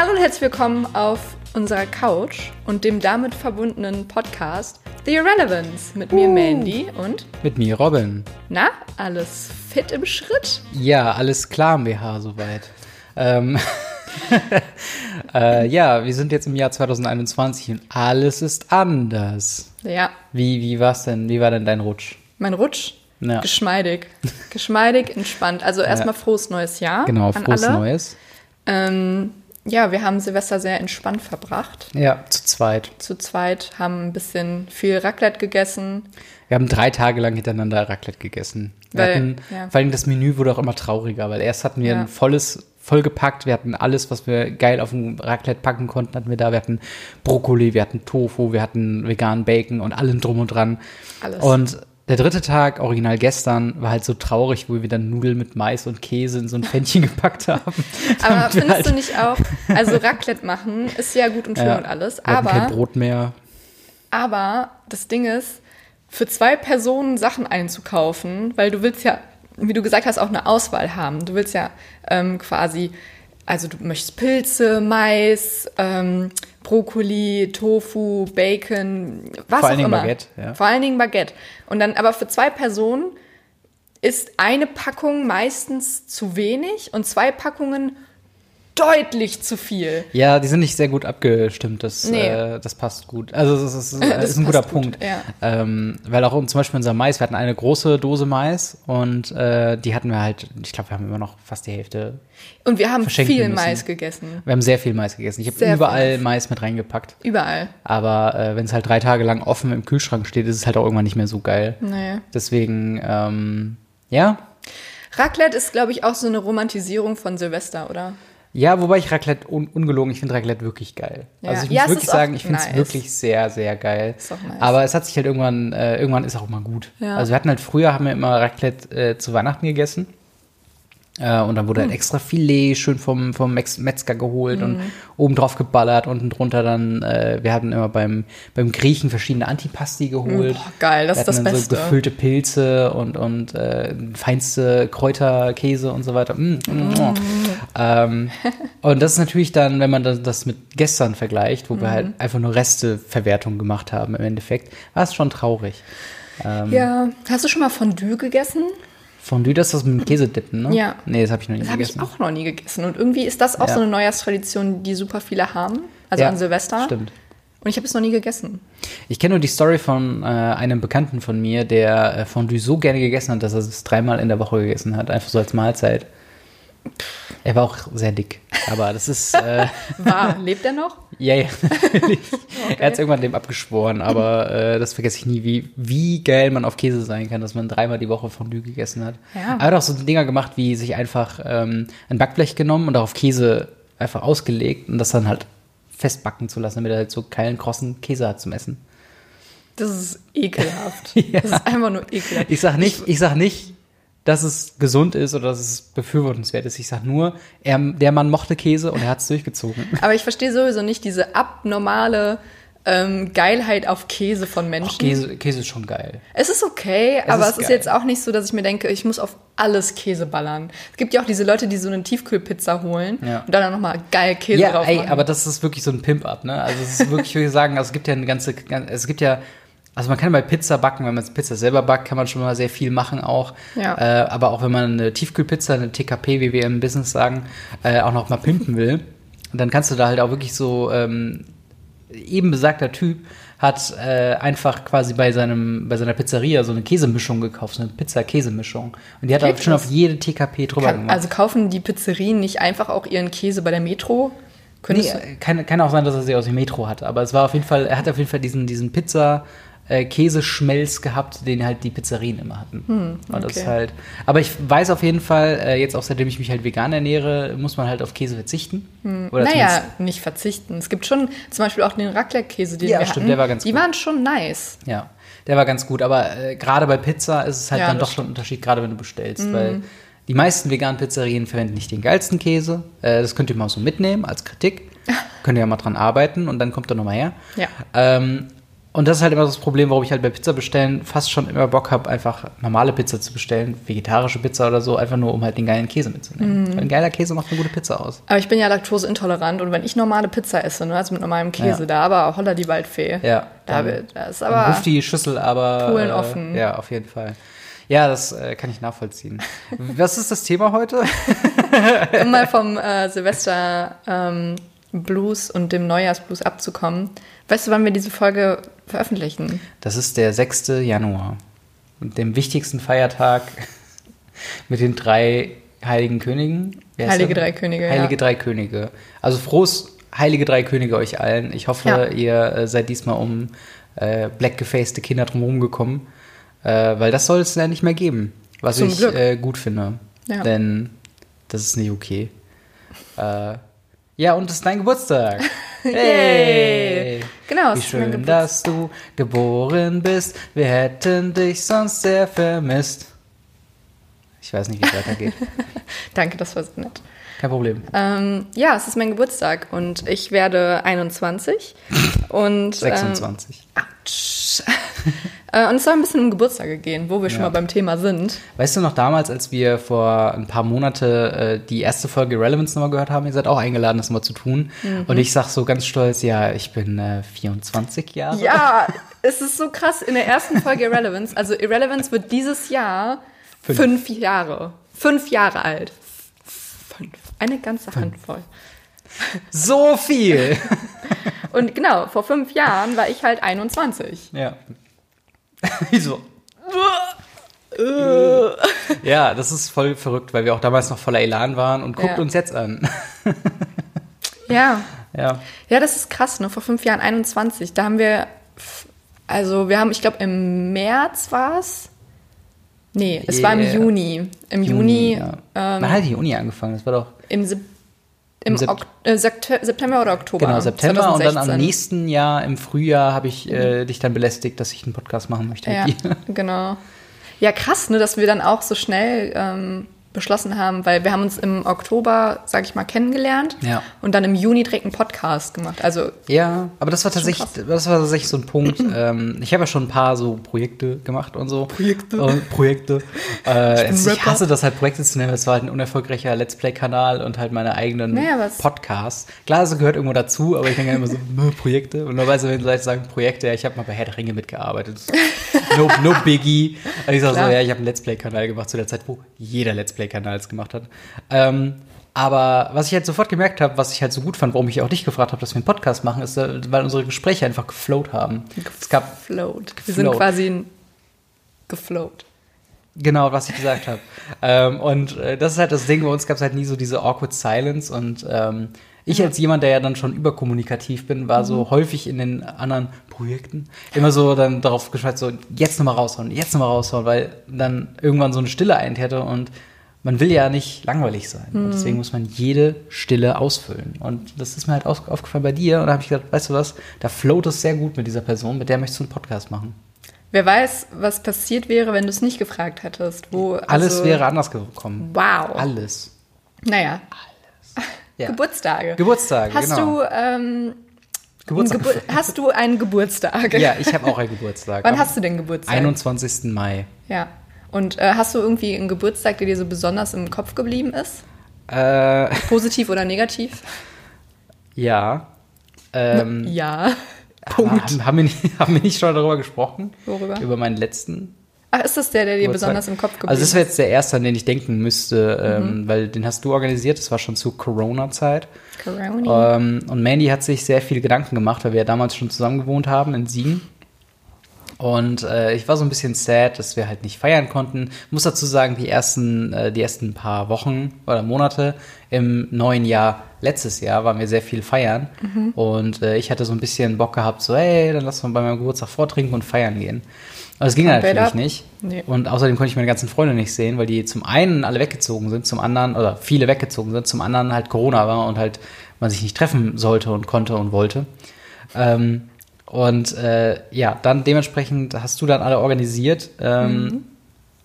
Hallo und herzlich willkommen auf unserer Couch und dem damit verbundenen Podcast The Irrelevance mit mir Mandy und Mit mir, Robin. na, alles fit im Schritt? Ja, alles klar im BH soweit. Ähm, äh, ja, wir sind jetzt im Jahr 2021 und alles ist anders. Ja, Wie, wie war's denn? Wie war denn dein Rutsch? mein Rutsch. Ja. Geschmeidig. Geschmeidig, entspannt. Also erstmal frohes neues Jahr. Genau, frohes alle. Neues. Ähm, ja, wir haben Silvester sehr entspannt verbracht. Ja, zu zweit. Zu zweit haben ein bisschen viel Raclette gegessen. Wir haben drei Tage lang hintereinander Raclette gegessen. Wir Weil- hatten, ja. Vor allem das Menü wurde auch immer trauriger, weil erst hatten wir Ja. ein volles, vollgepackt, wir hatten alles, was wir geil auf dem Raclette packen konnten, hatten wir da. Wir hatten Brokkoli, wir hatten Tofu, wir hatten veganen Bacon und allem drum und dran. Alles. Und der dritte Tag, original gestern, war halt so traurig, wo wir dann Nudeln mit Mais und Käse in so ein Pfännchen gepackt haben. Aber findest du halt- nicht auch, also Raclette machen ist ja gut und schön Ja, und alles, hatten kein aber, Brot mehr. aber das Ding ist, für zwei Personen Sachen einzukaufen, weil du willst ja, wie du gesagt hast, auch eine Auswahl haben. Du willst ja ähm, quasi, also du möchtest Pilze, Mais, ähm, Brokkoli, Tofu, Bacon, was Vor auch allen Dingen immer. Baguette, ja. Vor allen Dingen Baguette. Und dann aber für zwei Personen ist eine Packung meistens zu wenig und zwei Packungen deutlich zu viel. Ja, die sind nicht sehr gut abgestimmt. Das, Nee. äh, das passt gut. Also das ist, das Das ist ein guter gut, Punkt. ja. Ähm, weil auch zum Beispiel unser Mais, wir hatten eine große Dose Mais und äh, die hatten wir halt, ich glaube, wir haben immer noch fast die Hälfte. Und wir haben viel müssen. Mais gegessen. Wir haben sehr viel Mais gegessen. Ich habe viel überall Mais. Mais mit reingepackt. Überall. Aber äh, wenn es halt drei Tage lang offen im Kühlschrank steht, ist es halt auch irgendwann nicht mehr so geil. Nee. Deswegen, ähm, ja. Raclette ist, glaube ich, auch so eine Romantisierung von Silvester, oder? Ja, wobei ich Raclette un ungelogen, ich finde Raclette wirklich geil. Ja. Also ich Ja, muss wirklich ist auch sagen, ich finde es nice. wirklich sehr, sehr geil. Nice. Aber es hat sich halt irgendwann, äh, irgendwann ist auch mal gut. Ja. Also wir hatten halt früher, haben wir immer Raclette äh, zu Weihnachten gegessen. Äh, und dann wurde Hm. halt extra Filet schön vom, vom Metzger geholt und oben drauf geballert, unten drunter dann, äh, wir hatten immer beim, beim Griechen verschiedene Antipasti geholt. Boah, geil, das ist das Beste. So gefüllte Pilze und, und äh, feinste Kräuterkäse und so weiter. Mm, mm, ähm, und das ist natürlich dann, wenn man das, mit gestern vergleicht, wo wir halt einfach nur Resteverwertung gemacht haben im Endeffekt, war es schon traurig. Ähm, Ja. Hast du schon mal Fondue gegessen? Fondue, das ist das mit dem Käsedippen, ne? Ja. Nee, das habe ich noch nie Das habe ich gegessen. auch noch nie gegessen. Und irgendwie ist das auch Ja. so eine Neujahrstradition, die super viele haben. Also Ja, an Silvester. Stimmt. Und ich habe es noch nie gegessen. Ich kenne nur die Story von äh, einem Bekannten von mir, der äh, Fondue so gerne gegessen hat, dass er es dreimal in der Woche gegessen hat, einfach so als Mahlzeit. Er war auch sehr dick, aber das ist, äh, War, lebt er noch? ja, ja, natürlich. Er hat es irgendwann dem abgeschworen, aber äh, das vergesse ich nie, wie, wie geil man auf Käse sein kann, dass man dreimal die Woche Fondue gegessen hat. Ja. Er hat auch so Dinger gemacht, wie sich einfach ähm, ein Backblech genommen und darauf Käse einfach ausgelegt und das dann halt festbacken zu lassen, damit er halt so geilen, krossen Käse hat zum Essen. Das ist ekelhaft. Ja. Das ist einfach nur ekelhaft. Ich sag nicht, ich sag nicht, dass es gesund ist oder dass es befürwortenswert ist. Ich sag nur, er, der Mann mochte Käse und er hat es durchgezogen. Aber ich verstehe sowieso nicht diese abnormale ähm, Geilheit auf Käse von Menschen. Käse, Käse ist schon geil. Es ist okay, aber ist es ist geil. jetzt auch nicht so, dass ich mir denke, ich muss auf alles Käse ballern. Es gibt ja auch diese Leute, die so eine Tiefkühlpizza holen Ja. und dann nochmal geil Käse Ja, drauf ey, machen. aber das ist wirklich so ein Pimp-Up, ne? Also es ist wirklich, würde ich sagen, also es gibt ja eine ganze, es gibt ja, also man kann bei Pizza backen, wenn man Pizza selber backt, kann man schon mal sehr viel machen auch. Ja. Äh, aber auch wenn man eine Tiefkühlpizza, eine TKP, wie wir im Business sagen, äh, auch noch mal pimpen will, dann kannst du da halt auch wirklich so, ähm, eben besagter Typ hat äh, einfach quasi bei seinem bei seiner Pizzeria so eine Käsemischung gekauft, so eine Pizza-Käsemischung. Und die hat er schon auf jede TKP drüber Kann, gemacht. also kaufen die Pizzerien nicht einfach auch ihren Käse bei der Metro? Könntest Nee, kann, kann auch sein, dass er sie aus dem Metro hat, aber es war auf jeden Fall, er hat auf jeden Fall diesen, diesen Pizza äh, Käseschmelz gehabt, den halt die Pizzerien immer hatten. Und das okay. ist halt, aber ich weiß auf jeden Fall, äh, jetzt auch seitdem ich mich halt vegan ernähre, muss man halt auf Käse verzichten. Oder naja, nicht verzichten. Es gibt schon zum Beispiel auch den Raclette-Käse, den Ja, wir stimmt, hatten. der war ganz Die gut. waren schon nice. Ja, der war ganz gut, aber äh, gerade bei Pizza ist es halt Ja, dann das doch schon ein Unterschied, gerade wenn du bestellst, weil die meisten veganen Pizzerien verwenden nicht den geilsten Käse. Äh, das könnt ihr mal so mitnehmen als Kritik. könnt ihr ja mal dran arbeiten und dann kommt er nochmal her. Ja. Ähm, Und das ist halt immer das Problem, warum ich halt bei Pizza bestellen fast schon immer Bock habe, einfach normale Pizza zu bestellen, vegetarische Pizza oder so, einfach nur um halt den geilen Käse mitzunehmen. Weil ein geiler Käse macht eine gute Pizza aus. Aber ich bin ja laktoseintolerant und wenn ich normale Pizza esse, ne, also mit normalem Käse, Ja. da aber holla die Waldfee. Ja. Da, dann- wird- da ist aber. ruft die Schüssel aber. Polen offen. Ja, auf jeden Fall. Ja, das äh, kann ich nachvollziehen. Was ist das Thema heute? um mal vom äh, Silvester ähm, Blues und dem Neujahrsblues abzukommen. Weißt du, wann wir diese Folge veröffentlichen? Das ist der 6. Januar. Mit dem wichtigsten Feiertag mit den drei Heiligen Königen. Heilige? Drei Könige, Heilige ja. Drei Könige. Also frohes Heilige Drei Könige euch allen. Ich hoffe, Ja. ihr äh, seid diesmal um äh, blackgefacete Kinder drumherum gekommen. Äh, weil das soll es ja nicht mehr geben. Was Zum ich äh, gut finde. Ja. Denn das ist nicht okay. Äh, ja, und es ist dein Geburtstag. Yay. Genau, Wie schön, dass du geboren bist. Wir hätten dich sonst sehr vermisst. Ich weiß nicht, wie es weitergeht. Danke, das war so nett. Kein Problem. Ähm, ja, es ist mein Geburtstag und ich werde 21. und, 26. Ähm, Autsch. Äh, und es soll ein bisschen um Geburtstage gehen, wo wir schon Ja. mal beim Thema sind. Weißt du noch damals, als wir vor ein paar Monate äh, die erste Folge Relevance nochmal gehört haben? Ihr seid auch eingeladen, das mal zu tun. Mhm. Und ich sag so ganz stolz, ja, ich bin äh, 24 Jahre. Ja, es ist so krass. In der ersten Folge Irrelevance, also Irrelevance wird dieses Jahr Fünf. fünf, Jahre. Fünf Jahre alt. Fünf. Eine ganze Handvoll. So viel! Und genau, vor fünf Jahren war ich halt 21. ja. Wieso? ja, das ist voll verrückt, weil wir auch damals noch voller Elan waren und guckt Ja. uns jetzt an. Ja. ja. Ja, das ist krass, ne? Vor fünf Jahren 21. Da haben wir, also wir haben, ich glaube, im März war es. Nee, es war im Yeah. Juni. Im Juni, ja. ähm, Wann hat die Uni angefangen? Das war doch im, Sep im Im äh, September oder Oktober. genau September und dann am 2016. nächsten Jahr im Frühjahr habe ich äh, dich dann belästigt, dass ich einen Podcast machen möchte Ja, mit dir. genau. Ja, krass, ne, dass wir dann auch so schnell ähm, beschlossen haben, weil wir haben uns im Oktober, sag ich mal, kennengelernt Ja. und dann im Juni direkt einen Podcast gemacht. Also Ja, aber das war tatsächlich, das war tatsächlich so ein Punkt. ähm, ich habe ja schon ein paar so Projekte gemacht und so. Projekte. Und Projekte. Äh, ich, ich Rapper. hasse das halt Projekte zu nennen. Es war halt ein unerfolgreicher Let's Play-Kanal und halt meine eigenen Naja, Podcasts. Klar, das gehört irgendwo dazu, aber ich denke immer so, "Nö, Projekte. Und normalerweise, wenn Leute sagen Projekte, ja, ich habe mal bei Herr der Ringe mitgearbeitet. No, no Biggie. Und ich sage so, ja, ich habe einen Let's Play-Kanal gemacht zu der Zeit, wo jeder Let's Play-Kanal es gemacht hat. Ähm, aber was ich halt sofort gemerkt habe, was ich halt so gut fand, warum ich auch dich gefragt habe, dass wir einen Podcast machen, ist, äh, weil unsere Gespräche einfach geflowt haben. Es gab gefloat. Wir sind quasi ein gefloat. genau, was ich gesagt habe. Ähm, und äh, das ist halt das Ding, bei uns gab es halt nie so diese awkward silence und ähm, ich als jemand, der ja dann schon überkommunikativ bin, war so häufig in den anderen Projekten immer so dann darauf geschaltet, so jetzt nochmal raushauen, jetzt nochmal raushauen, weil dann irgendwann so eine Stille eintäte und man will ja nicht langweilig sein. Und deswegen muss man jede Stille ausfüllen. Und das ist mir halt aufgefallen bei dir. Und da habe ich gedacht, weißt du was, da float es sehr gut mit dieser Person, mit der möchtest du einen Podcast machen. Wer weiß, was passiert wäre, wenn du es nicht gefragt hättest. Wo, Alles also, wäre anders gekommen. Wow. Alles. Naja, Ja. Geburtstage. Geburtstage, Hast genau. du ähm, Geburtstag. Gebur hast du einen Geburtstag? ja, ich habe auch einen Geburtstag. Wann hast du denn Geburtstag? 21. Mai. Ja. Und äh, hast du irgendwie einen Geburtstag, der dir so besonders im Kopf geblieben ist? Äh, Positiv oder negativ? ja. Ähm, Ja. Punkt. Haben, haben, wir nicht, haben wir nicht schon darüber gesprochen? Worüber? Über meinen letzten Ach, ist das der, der dir Geburtstag. besonders im Kopf geblieben Also das ist? wäre jetzt der erste, an den ich denken müsste, ähm, weil den hast du organisiert. Das war schon zu Corona-Zeit. Corona. Ähm, und Mandy hat sich sehr viele Gedanken gemacht, weil wir ja damals schon zusammen gewohnt haben in Siegen. Und äh, ich war so ein bisschen sad, dass wir halt nicht feiern konnten. Muss dazu sagen, die ersten, äh, die ersten paar Wochen oder Monate im neuen Jahr, letztes Jahr, waren wir sehr viel feiern. Und äh, ich hatte so ein bisschen Bock gehabt, so, hey, dann lass uns bei meinem Geburtstag vortrinken und feiern gehen. Aber das ging it natürlich nicht. Nee. Und außerdem konnte ich meine ganzen Freunde nicht sehen, weil die zum einen alle weggezogen sind, zum anderen, oder viele weggezogen sind, zum anderen halt Corona war und halt man sich nicht treffen sollte und konnte und wollte. Ähm, und äh, ja, dann dementsprechend hast du dann alle organisiert. Ähm,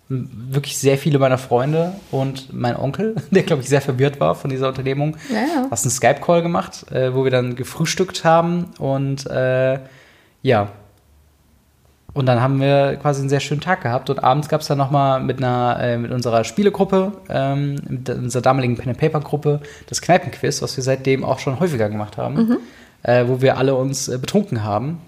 m- Wirklich sehr viele meiner Freunde und mein Onkel, der glaube ich sehr verwirrt war von dieser Unternehmung, Ja. hast einen Skype-Call gemacht, äh, wo wir dann gefrühstückt haben und äh, ja, und dann haben wir quasi einen sehr schönen Tag gehabt. Und abends gab es dann nochmal mit einer, äh, mit unserer Spielegruppe, ähm, mit unserer damaligen Pen and Paper Gruppe, das Kneipenquiz, was wir seitdem auch schon häufiger gemacht haben, mhm. Äh, wo wir alle uns äh, betrunken haben.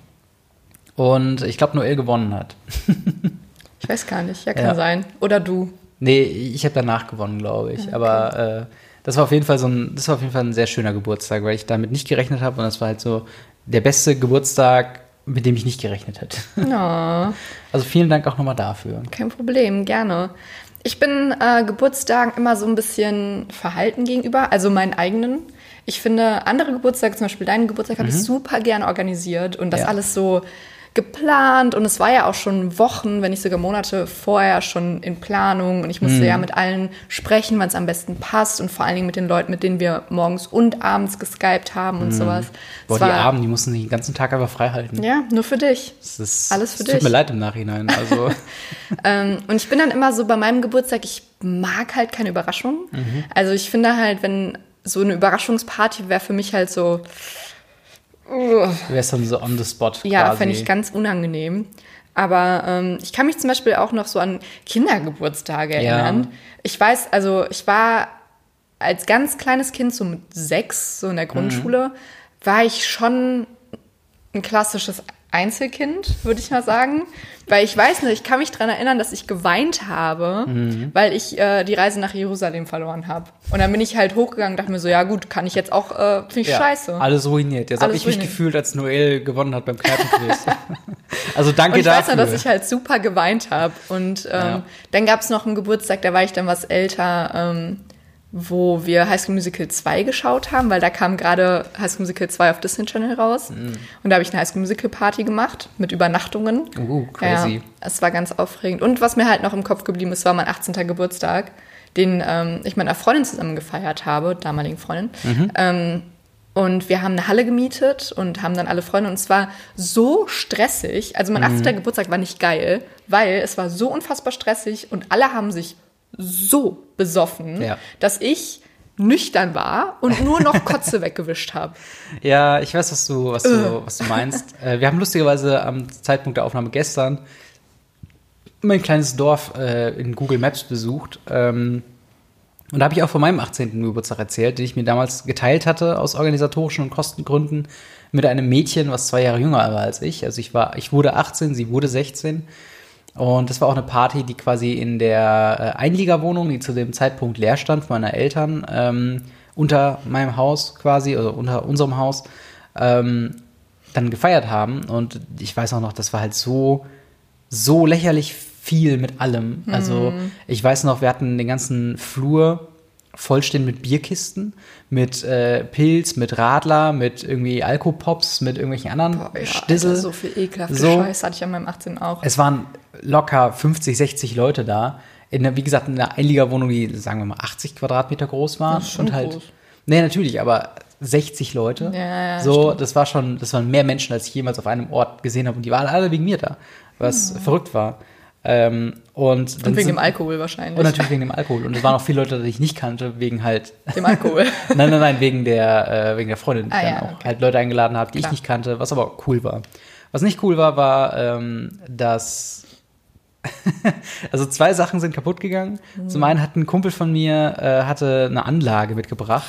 Und ich glaube, Noel gewonnen hat. ich weiß gar nicht, ja, kann ja. sein. Oder du. Nee, ich habe danach gewonnen, glaube ich. Okay. Aber äh, das war auf jeden Fall so ein, das war auf jeden Fall ein sehr schöner Geburtstag, weil ich damit nicht gerechnet habe und das war halt so der beste Geburtstag mit dem ich nicht gerechnet hätte. Ja. Also vielen Dank auch nochmal dafür. Kein Problem, gerne. Ich bin äh, Geburtstagen immer so ein bisschen verhalten gegenüber, also meinen eigenen. Ich finde, andere Geburtstage, zum Beispiel deinen Geburtstag, mhm. habe ich super gern organisiert und das ja. alles so geplant und es war ja auch schon Wochen, wenn nicht sogar Monate vorher schon in Planung und ich musste mhm. ja mit allen sprechen, wann es am besten passt und vor allen Dingen mit den Leuten, mit denen wir morgens und abends geskypt haben und mhm. sowas. Boah, die Abend, die mussten sich den ganzen Tag einfach frei halten. Ja, nur für dich. Das ist, Alles für dich. Tut mir leid im Nachhinein. Also. ähm, und ich bin dann immer so bei meinem Geburtstag, ich mag halt keine Überraschungen. Mhm. Also ich finde halt, wenn so eine Überraschungsparty wäre für mich halt so, Du wärst dann so on the spot. Ja, fände ich ganz unangenehm. Aber ähm, ich kann mich zum Beispiel auch noch so an Kindergeburtstage erinnern. Ja. Ich weiß, also ich war als ganz kleines Kind, so mit sechs, so in der mhm. Grundschule, mhm. war ich schon ein klassisches Einzelkind, würde ich mal sagen. Weil ich weiß nicht, ich kann mich daran erinnern, dass ich geweint habe, mhm. weil ich äh, die Reise nach Jerusalem verloren habe. Und dann bin ich halt hochgegangen und dachte mir so, ja gut, kann ich jetzt auch, äh, finde ich ja, scheiße. Alles ruiniert. Jetzt habe ich ruiniert. mich gefühlt, als Noel gewonnen hat beim Kneipenquiz. also danke und ich dafür. Ich weiß noch, dass ich halt super geweint habe. Und ähm, ja. dann gab es noch einen Geburtstag, da war ich dann was älter. Ähm, wo wir High School Musical 2 geschaut haben, weil da kam gerade High School Musical 2 auf Disney Channel raus. Mm. Und da habe ich eine High School Musical Party gemacht mit Übernachtungen. Uh, crazy. Ja, es war ganz aufregend. Und was mir halt noch im Kopf geblieben ist, war mein 18. Geburtstag, den ähm, ich mit einer Freundin zusammen gefeiert habe, damaligen Freundin. Mhm. Ähm, und wir haben eine Halle gemietet und haben dann alle Freunde. Und es war so stressig. Also mein 18. Mhm. Geburtstag war nicht geil, weil es war so unfassbar stressig und alle haben sich so besoffen, ja. dass ich nüchtern war und nur noch Kotze weggewischt habe. Ja, ich weiß, was du, was du, was du meinst. Äh, wir haben lustigerweise am Zeitpunkt der Aufnahme gestern mein kleines Dorf äh, in Google Maps besucht. Ähm, und da habe ich auch von meinem 18. Geburtstag erzählt, den ich mir damals geteilt hatte aus organisatorischen und Kostengründen mit einem Mädchen, was zwei Jahre jünger war als ich. Also ich war, ich wurde 18, sie wurde 16. Und das war auch eine Party, die quasi in der äh, Einliegerwohnung, die zu dem Zeitpunkt leer stand, meiner Eltern, ähm, unter meinem Haus quasi, also unter unserem Haus, ähm, dann gefeiert haben. Und ich weiß auch noch, das war halt so, so lächerlich viel mit allem. Also mhm. ich weiß noch, wir hatten den ganzen Flur vollstehen mit Bierkisten, mit äh, Pilz, mit Radler, mit irgendwie Alkopops, mit irgendwelchen anderen Boah, ja, Stissel. Alter, so viel ekelhafte so, Scheiß hatte ich an meinem 18 auch. Es waren locker 50, 60 Leute da. In der, wie gesagt, in einer Einliegerwohnung, die, sagen wir mal, 80 Quadratmeter groß war. Das ist schon und halt, groß. Nee, natürlich, aber 60 Leute. Ja, ja, so, stimmt. das war schon, das waren mehr Menschen, als ich jemals auf einem Ort gesehen habe. Und die waren alle wegen mir da, was hm. verrückt war. Ähm, und, und, wegen dem Alkohol wahrscheinlich. Und natürlich wegen dem Alkohol. Und es waren auch viele Leute, die ich nicht kannte, wegen halt. Dem Alkohol. nein, nein, nein, wegen der, äh, wegen der Freundin, die ah, ich dann ja, auch okay. halt Leute eingeladen habe, die Klar. ich nicht kannte, was aber cool war. Was nicht cool war, war, ähm, dass. also zwei Sachen sind kaputt gegangen. Mhm. Zum einen hat ein Kumpel von mir äh, hatte eine Anlage mitgebracht,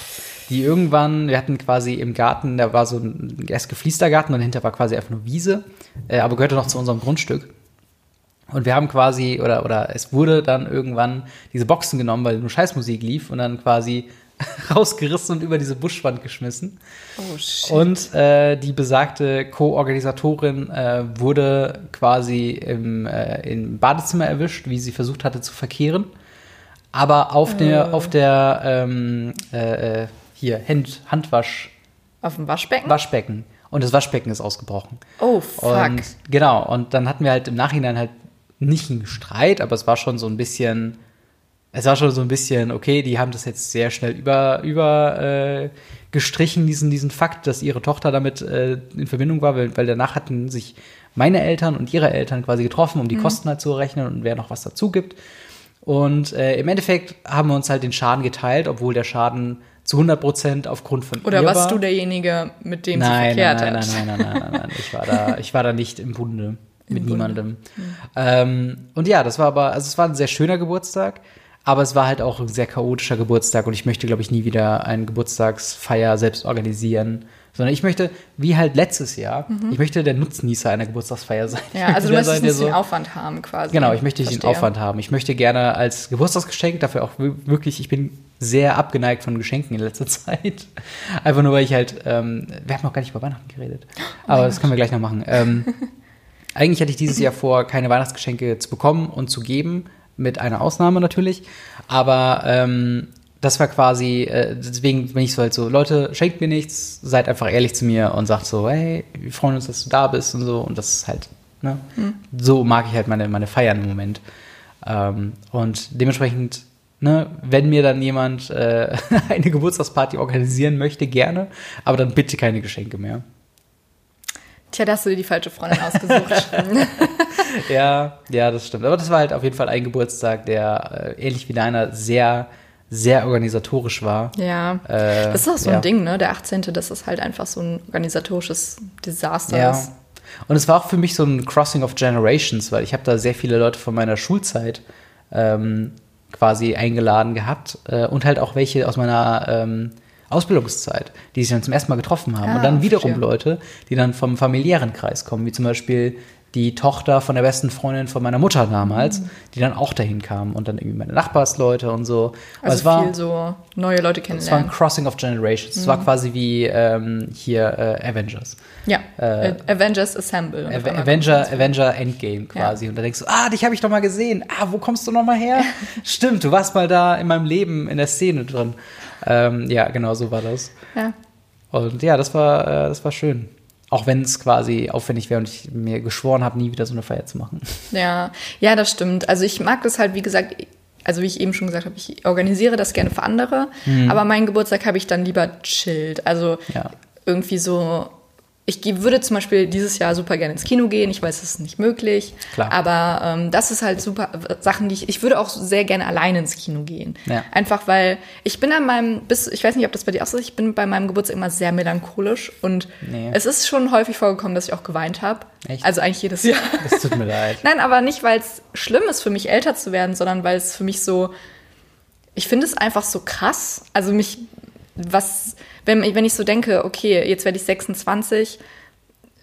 die irgendwann, wir hatten quasi im Garten, da war so ein erst gefliester Garten und dahinter war quasi einfach nur Wiese, äh, aber gehörte noch zu unserem Grundstück. Und wir haben quasi, oder, oder es wurde dann irgendwann diese Boxen genommen, weil nur Scheißmusik lief und dann quasi rausgerissen und über diese Buschwand geschmissen. Oh shit. Und äh, die besagte Co-Organisatorin äh, wurde quasi im, äh, im Badezimmer erwischt, wie sie versucht hatte zu verkehren. Aber auf der, äh. auf der ähm, äh, äh, hier, Hand, Handwasch. Auf dem Waschbecken? Waschbecken. Und das Waschbecken ist ausgebrochen. Oh, fuck. Und, genau, und dann hatten wir halt im Nachhinein halt nicht ein Streit, aber es war schon so ein bisschen, es war schon so ein bisschen, okay, die haben das jetzt sehr schnell über, über äh, gestrichen, diesen, diesen Fakt, dass ihre Tochter damit äh, in Verbindung war, weil, weil danach hatten sich meine Eltern und ihre Eltern quasi getroffen, um die mhm. Kosten halt zu rechnen und wer noch was dazu gibt. Und äh, im Endeffekt haben wir uns halt den Schaden geteilt, obwohl der Schaden zu 100 Prozent aufgrund von Oder warst war. du derjenige, mit dem nein, sie verkehrt nein, hat? Nein, nein, nein, nein, nein, nein, nein. Ich war da, ich war da nicht im Bunde. Mit niemandem. Ähm, und ja, das war aber, also es war ein sehr schöner Geburtstag, aber es war halt auch ein sehr chaotischer Geburtstag und ich möchte, glaube ich, nie wieder eine Geburtstagsfeier selbst organisieren. Sondern ich möchte, wie halt letztes Jahr, ich möchte der Nutznießer einer Geburtstagsfeier sein. Ja, also du möchtest nicht den Aufwand haben quasi. Genau, ich möchte den. Aufwand haben. Ich möchte gerne als Geburtstagsgeschenk, dafür auch wir- wirklich, ich bin sehr abgeneigt von Geschenken in letzter Zeit. Einfach nur, weil ich halt, ähm, wir haben noch gar nicht über Weihnachten geredet. Oh Aber das können wir gleich noch machen. Ähm, eigentlich hatte ich dieses Jahr vor, keine Weihnachtsgeschenke zu bekommen und zu geben, mit einer Ausnahme natürlich. Aber ähm, das war quasi, äh, deswegen bin ich so halt so, Leute, schenkt mir nichts, seid einfach ehrlich zu mir und sagt so, hey, wir freuen uns, dass du da bist und so. Und das ist halt, ne? So mag ich halt meine, meine Feiern im Moment. Ähm, und dementsprechend, ne, wenn mir dann jemand äh, eine Geburtstagsparty organisieren möchte, gerne, aber dann bitte keine Geschenke mehr. Tja, da hast du dir die falsche Freundin ausgesucht. Ja, ja, das stimmt. Aber das war halt auf jeden Fall ein Geburtstag, der äh, ähnlich wie deiner sehr, sehr organisatorisch war. ja. Äh, Das ist auch so ja. ein Ding, ne? Der 18. Das ist halt einfach so ein organisatorisches Desaster. Ja. ist. Und es war auch für mich so ein Crossing of Generations, weil ich habe da sehr viele Leute von meiner Schulzeit ähm, quasi eingeladen gehabt äh, und halt auch welche aus meiner ähm, Ausbildungszeit, die sich dann zum ersten Mal getroffen haben. Ah, und dann wiederum verstehe. Leute, die dann vom familiären Kreis kommen, wie zum Beispiel die Tochter von der besten Freundin von meiner Mutter damals, die dann auch dahin kam und dann irgendwie meine Nachbarsleute und so. Aber Also es war, viel so neue Leute es war ein kennenlernen. Crossing of Generations. Es Mhm. war quasi wie ähm, hier äh, Avengers. Ja. Äh, Avengers Assemble. Einmal Avenger, Avenger Endgame quasi. Und da denkst du, ah, dich habe ich doch mal gesehen. Ah, wo kommst du noch mal her? Stimmt, du warst mal da in meinem Leben in der Szene drin. Ähm, ja, genau so war das. Ja. Und ja, das war, äh, das war schön. Auch wenn es quasi aufwendig wäre und ich mir geschworen habe, nie wieder so eine Feier zu machen. Ja, ja, das stimmt. Also ich mag das halt, wie gesagt, also wie ich eben schon gesagt habe, ich organisiere das gerne für andere, aber meinen Geburtstag habe ich dann lieber chillt. Also Ja. irgendwie so, ich würde zum Beispiel dieses Jahr super gerne ins Kino gehen. Ich weiß, das ist nicht möglich. Klar. Aber ähm, das ist halt super Sachen, die ich, ich würde auch sehr gerne alleine ins Kino gehen. Ja. Einfach weil ich bin an meinem, bis, ich weiß nicht, ob das bei dir auch so ist, ich bin bei meinem Geburtstag immer sehr melancholisch und Nee. es ist schon häufig vorgekommen, dass ich auch geweint habe. Echt? Also eigentlich jedes Jahr. Das tut mir leid. Nein, aber nicht, weil es schlimm ist für mich, älter zu werden, sondern weil es für mich so, ich finde es einfach so krass. Also mich, was, wenn, wenn ich so denke, okay, jetzt werde ich 26,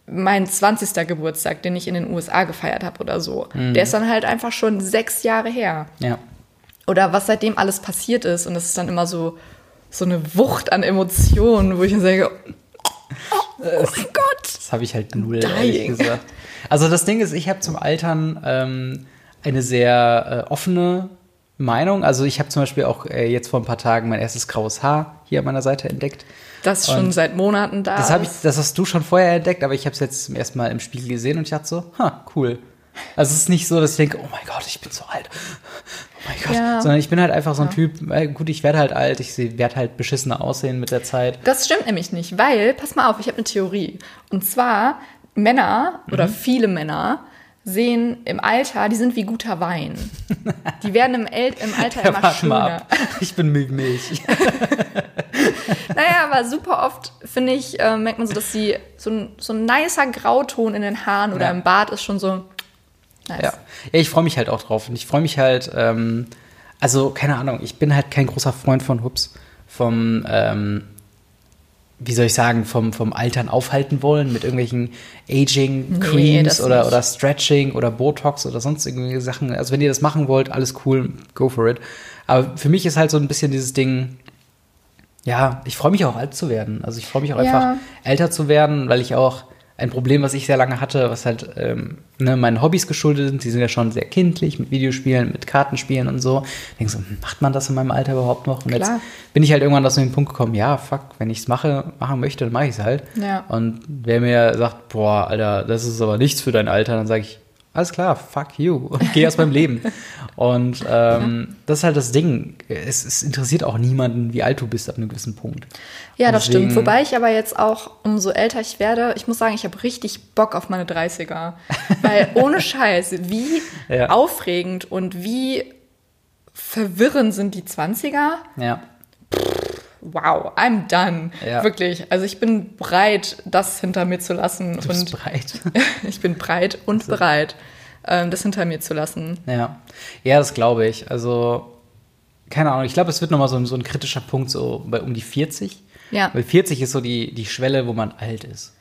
mein 20. Geburtstag, den ich in den USA gefeiert habe oder so, der ist dann halt einfach schon sechs Jahre her. Ja. Oder was seitdem alles passiert ist. Und das ist dann immer so, so eine Wucht an Emotionen, wo ich dann sage, oh, oh mein Gott. Das habe ich halt null, Dying. gesagt. Also das Ding ist, ich habe zum Altern ähm, eine sehr äh, offene Meinung. Also ich habe zum Beispiel auch äh, jetzt vor ein paar Tagen mein erstes graues Haar hier an meiner Seite entdeckt. Das schon Und seit Monaten da Das, ich, ist. das hast du schon vorher entdeckt, aber ich habe es jetzt zum ersten Mal im Spiegel gesehen und ich dachte so, ha, cool. Also es ist nicht so, dass ich denke, oh mein Gott, ich bin so alt. Oh mein Gott. Ja. Sondern ich bin halt einfach so ein Typ, äh, gut, ich werde halt alt, ich werde halt beschissener aussehen mit der Zeit. Das stimmt nämlich nicht, weil, pass mal auf, ich habe eine Theorie. Und zwar, Männer oder viele Männer sehen im Alter, die sind wie guter Wein. Die werden im, El im Alter Ja, immer schöner. Ich bin Milch. Milch. Naja, aber super oft, finde ich, äh, merkt man so, dass sie so ein, so ein nicer Grauton in den Haaren oder Ja. im Bart ist schon so nice. Ja, ja ich freue mich halt auch drauf. Und ich freue mich halt, ähm, also keine Ahnung, ich bin halt kein großer Freund von Hups, vom, ähm, wie soll ich sagen, vom, vom Altern aufhalten wollen mit irgendwelchen Aging Nee, oder, oder Stretching oder Botox oder sonst irgendwelche Sachen. Also wenn ihr das machen wollt, alles cool, go for it. Aber für mich ist halt so ein bisschen dieses Ding, ja, ich freue mich auch alt zu werden. Also ich freue mich auch Ja. einfach älter zu werden, weil ich auch ein Problem, was ich sehr lange hatte, was halt ähm, ne, meinen Hobbys geschuldet sind. Die sind ja schon sehr kindlich mit Videospielen, mit Kartenspielen und so. Ich denke so, hm, macht man das in meinem Alter überhaupt noch? Und Klar. jetzt bin ich halt irgendwann aus dem Punkt gekommen, ja, fuck, wenn ich es mache, machen möchte, dann mache ich es halt. Ja. Und wer mir sagt, boah, Alter, das ist aber nichts für dein Alter, dann sage ich, alles klar, fuck you und geh aus meinem Leben. Und ähm, das ist halt das Ding. Es, es interessiert auch niemanden, wie alt du bist ab einem gewissen Punkt. Ja, das Deswegen- stimmt. Wobei ich aber jetzt auch, umso älter ich werde, ich muss sagen, ich habe richtig Bock auf meine 30er. Weil ohne Scheiß, wie Ja. aufregend und wie verwirrend sind die 20er. Ja. Wow, I'm done. Ja. Wirklich. Also ich bin bereit, das hinter mir zu lassen. Du bist und breit. ich bin breit und bereit, ähm, das hinter mir zu lassen. Ja, ja, das glaube ich. Also, keine Ahnung, ich glaube, es wird nochmal so, ein- so ein kritischer Punkt, so bei um die 40. Ja. Weil 40 ist so die, die Schwelle, wo man alt ist.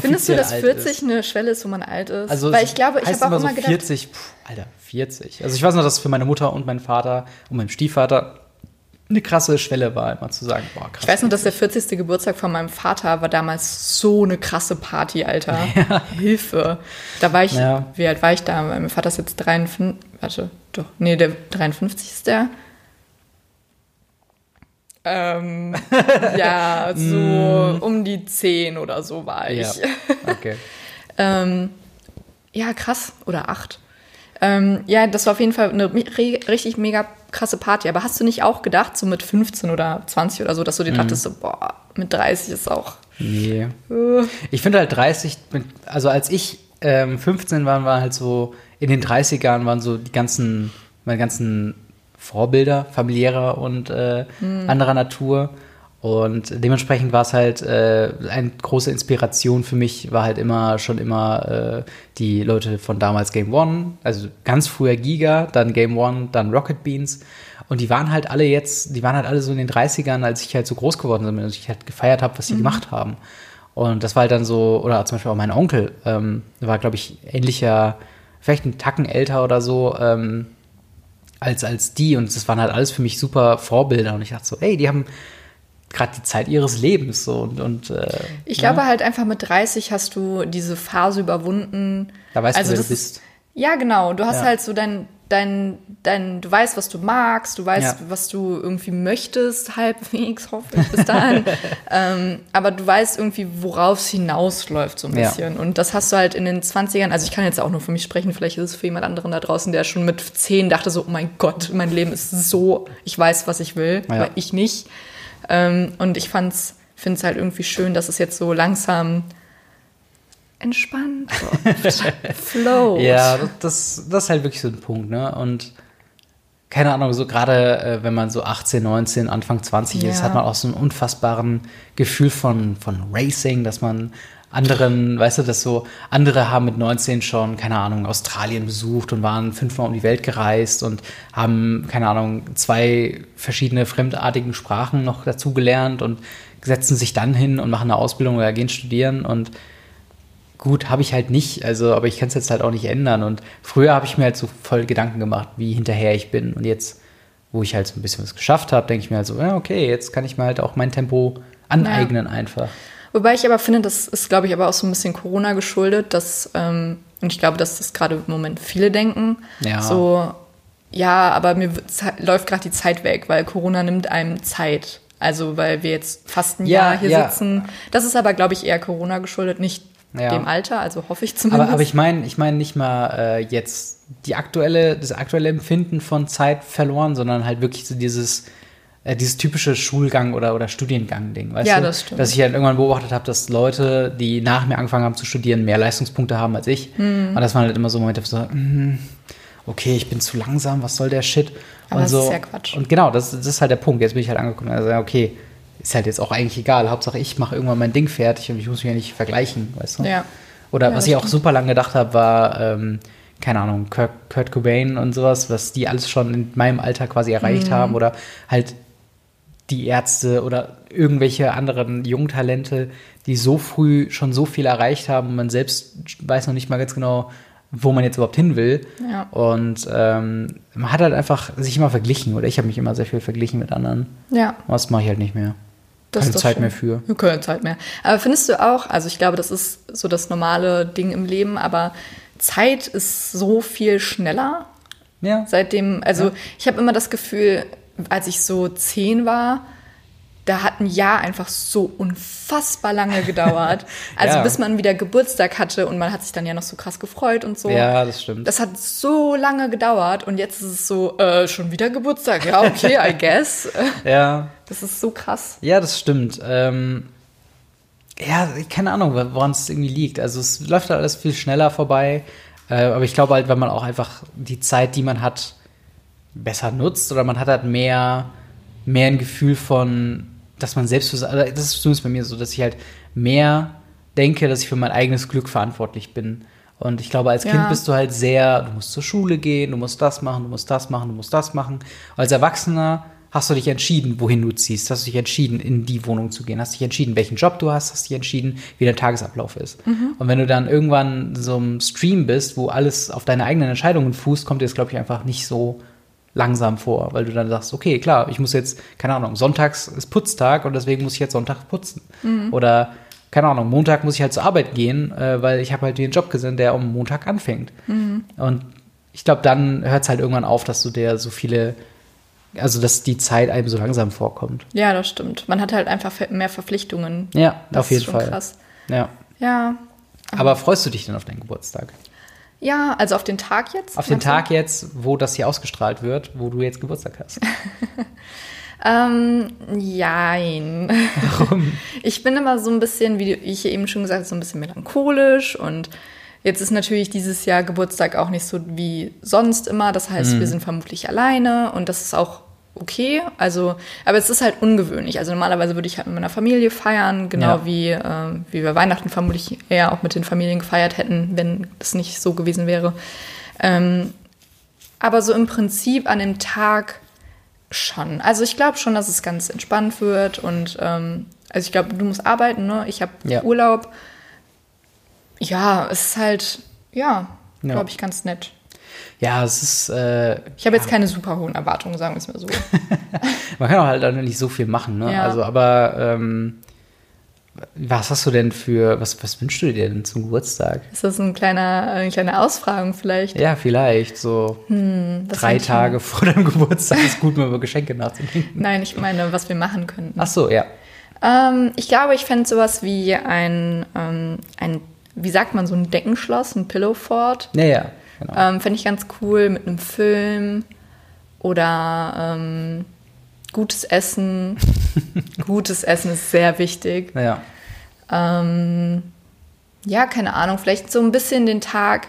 Findest du, dass alt 40 ist. eine Schwelle ist, wo man alt ist? Also Weil ich glaube, ich habe auch immer immer so gedacht, 40, pff, Alter, 40. Also ich weiß noch, dass für meine Mutter und meinen Vater und meinen Stiefvater eine krasse Schwelle war, immer zu sagen, boah, krass. ich weiß noch, dass der 40. Geburtstag von meinem Vater war damals so eine krasse Party, Alter. Hilfe. Da war ich, Ja. wie alt war ich da? Mein Vater ist jetzt 53, warte, doch, nee, der 53 ist der. Ähm, ja, so um die 10 oder so war ich. Mm. Ja, okay. Ähm, ja, krass. Oder acht. Ähm, ja, das war auf jeden Fall eine richtig mega krasse Party. Aber hast du nicht auch gedacht, so mit 15 oder 20 oder so, dass du Mhm. dir dachtest, so, boah, mit 30 ist auch. Nee. Äh, Ich finde halt 30, mit- also als ich ähm, 15 war, war halt so, in den 30ern waren so die ganzen, meine ganzen Vorbilder, familiärer und äh, anderer Natur. Und dementsprechend war es halt äh, eine große Inspiration für mich, war halt immer schon immer äh, die Leute von damals Game One, also ganz früher Giga, dann Game One, dann Rocket Beans. Und die waren halt alle jetzt, die waren halt alle so in den 30ern, als ich halt so groß geworden bin und ich halt gefeiert habe, was die gemacht haben. Und das war halt dann so, oder zum Beispiel auch mein Onkel, ähm, war, glaube ich, ähnlicher, vielleicht einen Tacken älter oder so, ähm, als, als die. Und das waren halt alles für mich super Vorbilder. Und ich dachte so, ey, die haben gerade die Zeit ihres Lebens so und, und äh, ich ja, glaube halt einfach mit 30 hast du diese Phase überwunden. Da weißt du, wer du bist. Ist, ja, genau. Du hast Ja. halt so dein, dein, dein, du weißt, was du magst, du weißt, Ja. was du irgendwie möchtest, halbwegs, hoffe ich, bis dahin. ähm, aber du weißt irgendwie, worauf es hinausläuft, so ein Ja. bisschen. Und das hast du halt in den 20ern, also ich kann jetzt auch nur für mich sprechen, vielleicht ist es für jemand anderen da draußen, der schon mit 10 dachte so, oh mein Gott, mein Leben ist so, ich weiß, was ich will, Ja. aber ich nicht. Ähm, und ich fand's, finde es halt irgendwie schön, dass es jetzt so langsam entspannt. Flow. Ja, das, das ist halt wirklich so ein Punkt, ne? Und keine Ahnung, so gerade äh, wenn man so 18, 19, Anfang 20 ist, Ja. hat man auch so einen unfassbaren Gefühl von, von Racing, dass man anderen, weißt du, dass so andere haben mit 19 schon, keine Ahnung, Australien besucht und waren fünfmal um die Welt gereist und haben, keine Ahnung, zwei verschiedene fremdartigen Sprachen noch dazu gelernt und setzen sich dann hin und machen eine Ausbildung oder gehen studieren und Gut, habe ich halt nicht, also, aber ich kann es jetzt halt auch nicht ändern. Und früher habe ich mir halt so voll Gedanken gemacht, wie hinterher ich bin. Und jetzt, wo ich halt so ein bisschen was geschafft habe, denke ich mir halt so, ja, okay, jetzt kann ich mir halt auch mein Tempo aneignen einfach. Wobei ich aber finde, das ist, glaube ich, aber auch so ein bisschen Corona geschuldet, dass, ähm, und ich glaube, dass das gerade im Moment viele denken. Ja. So, ja, aber mir läuft gerade die Zeit weg, weil Corona nimmt einem Zeit. Also, weil wir jetzt fast ein Ja, Jahr hier ja. sitzen. Das ist aber, glaube ich, eher Corona geschuldet, nicht Ja. dem Alter, also hoffe ich zumindest. Aber, aber ich meine, ich meine nicht mal äh, jetzt die aktuelle, das aktuelle Empfinden von Zeit verloren, sondern halt wirklich so dieses, äh, dieses typische Schulgang- oder, oder Studiengang-Ding, weißt Ja, du? das stimmt. Dass ich halt irgendwann beobachtet habe, dass Leute, die nach mir angefangen haben zu studieren, mehr Leistungspunkte haben als ich. Hm. Und das waren halt immer so Momente, so, mm, okay, ich bin zu langsam, was soll der Shit? Aber und das so. ist ja Quatsch. Und genau, das, das ist halt der Punkt. Jetzt bin ich halt angekommen. Also, okay, ist halt jetzt auch eigentlich egal. Hauptsache, ich mache irgendwann mein Ding fertig und ich muss mich ja nicht vergleichen, weißt du? Ja. Oder Ja, was ich auch stimmt. super lange gedacht habe, war, ähm, keine Ahnung, Kurt, Kurt Cobain und sowas, was die alles schon in meinem Alter quasi erreicht Mhm. haben oder halt die Ärzte oder irgendwelche anderen Jungtalente, die so früh schon so viel erreicht haben und man selbst weiß noch nicht mal ganz genau, wo man jetzt überhaupt hin will. Ja. Und ähm, man hat halt einfach sich immer verglichen oder ich habe mich immer sehr viel verglichen mit anderen. ja. Das mache ich halt nicht mehr. Das Keine Zeit schön. mehr für. Wir Keine Zeit mehr. Aber findest du auch, also ich glaube, das ist so das normale Ding im Leben, aber Zeit ist so viel schneller. Ja. Seitdem, also Ja. ich habe immer das Gefühl, als ich so zehn war, da hat ein Jahr einfach so unfassbar lange gedauert. Also Ja. bis man wieder Geburtstag hatte und man hat sich dann ja noch so krass gefreut und so. Ja, das stimmt. Das hat so lange gedauert und jetzt ist es so, äh, schon wieder Geburtstag. Ja, okay, I guess. ja. Das ist so krass. Ja, das stimmt. Ähm, ja, keine Ahnung, woran es irgendwie liegt. Also es läuft halt alles viel schneller vorbei. Äh, aber ich glaube halt, wenn man auch einfach die Zeit, die man hat, besser nutzt oder man hat halt mehr, mehr ein Gefühl von, dass man selbst für, also das ist zumindest bei mir so, dass ich halt mehr denke, dass ich für mein eigenes Glück verantwortlich bin. Und ich glaube, als Kind Ja. bist du halt sehr, du musst zur Schule gehen, du musst das machen, du musst das machen, du musst das machen. Als Erwachsener hast du dich entschieden, wohin du ziehst, hast du dich entschieden, in die Wohnung zu gehen, hast dich entschieden, welchen Job du hast, hast dich entschieden, wie dein Tagesablauf ist. Und wenn du dann irgendwann so im Stream bist, wo alles auf deine eigenen Entscheidungen fußt, kommt dir das, glaube ich, einfach nicht so langsam vor, weil du dann sagst, okay, klar, ich muss jetzt, keine Ahnung, sonntags ist Putztag und deswegen muss ich jetzt Sonntag putzen. Oder, keine Ahnung, Montag muss ich halt zur Arbeit gehen, äh, weil ich habe halt den Job gesehen, der am Montag anfängt. Und ich glaube, dann hört es halt irgendwann auf, dass du dir so viele, also dass die Zeit einem so langsam vorkommt. Ja, das stimmt. Man hat halt einfach mehr Verpflichtungen. Ja, Das auf jeden ist schon Fall. krass. Ja. Ja. Aber freust du dich denn auf deinen Geburtstag? Ja, also auf den Tag jetzt? Auf den meinst du? Tag jetzt, wo das hier ausgestrahlt wird, wo du jetzt Geburtstag hast? Ähm, jein. Warum? Ich bin immer so ein bisschen, wie ich eben schon gesagt habe, so ein bisschen melancholisch und jetzt ist natürlich dieses Jahr Geburtstag auch nicht so wie sonst immer. Das heißt, Mhm. wir sind vermutlich alleine und das ist auch okay. Also, aber es ist halt ungewöhnlich. Also normalerweise würde ich halt mit meiner Familie feiern, genau Ja. wie, ähm, wie wir Weihnachten vermutlich eher auch mit den Familien gefeiert hätten, wenn das nicht so gewesen wäre. Ähm, aber so im Prinzip an dem Tag schon. Also ich glaube schon, dass es ganz entspannt wird und ähm, also ich glaube, du musst arbeiten, ne? Ich habe Ja. Urlaub. Ja, es ist halt, ja, Ja. glaube ich, ganz nett. Ja, es ist, äh, Ich habe jetzt keine super hohen Erwartungen, sagen wir es mal so. man kann auch halt auch nicht so viel machen, ne? Ja. Also, aber ähm, was hast du denn für, was, was wünschst du dir denn zum Geburtstag? Ist das ein kleiner, eine kleine Ausfragung vielleicht? Ja, vielleicht so Das drei Tage vor deinem Geburtstag ist gut, mal über Geschenke nachzudenken. Nein, ich meine, was wir machen könnten. Ach so, ja. Ähm, ich glaube, ich fände sowas wie ein, ähm, ein, wie sagt man, so ein Deckenschloss, ein Pillow Fort. Ja, ja, genau. Ähm, Fände ich ganz cool mit einem Film oder ähm, gutes Essen. gutes Essen ist sehr wichtig. ja. Ähm, ja, keine Ahnung, vielleicht so ein bisschen den Tag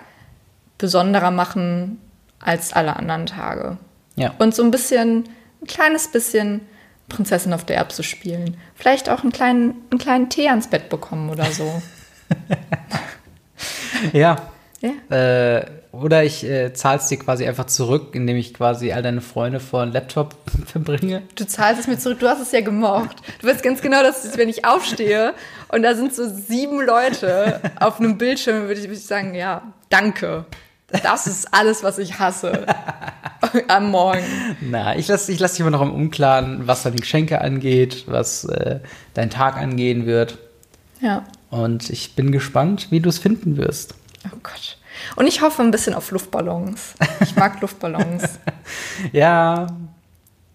besonderer machen als alle anderen Tage. Ja. Und so ein bisschen, ein kleines bisschen Prinzessin auf der Erbse spielen. Vielleicht auch einen kleinen, einen kleinen Tee ans Bett bekommen oder so. Ja. ja. Äh, oder ich äh, zahle es dir quasi einfach zurück, indem ich quasi all deine Freunde vor einen Laptop verbringe. Du zahlst es mir zurück, du hast es ja gemocht. Du weißt ganz genau, dass es, wenn ich aufstehe und da sind so sieben Leute auf einem Bildschirm, würde ich, würde ich sagen, ja, danke. Das ist alles, was ich hasse am Morgen. Na, ich lasse ich lass dich immer noch im Unklaren, was deine Geschenke angeht, was äh, dein Tag angehen wird. Ja. Und ich bin gespannt, wie du es finden wirst. Oh Gott. Und ich hoffe ein bisschen auf Luftballons. Ich mag Luftballons. Ja,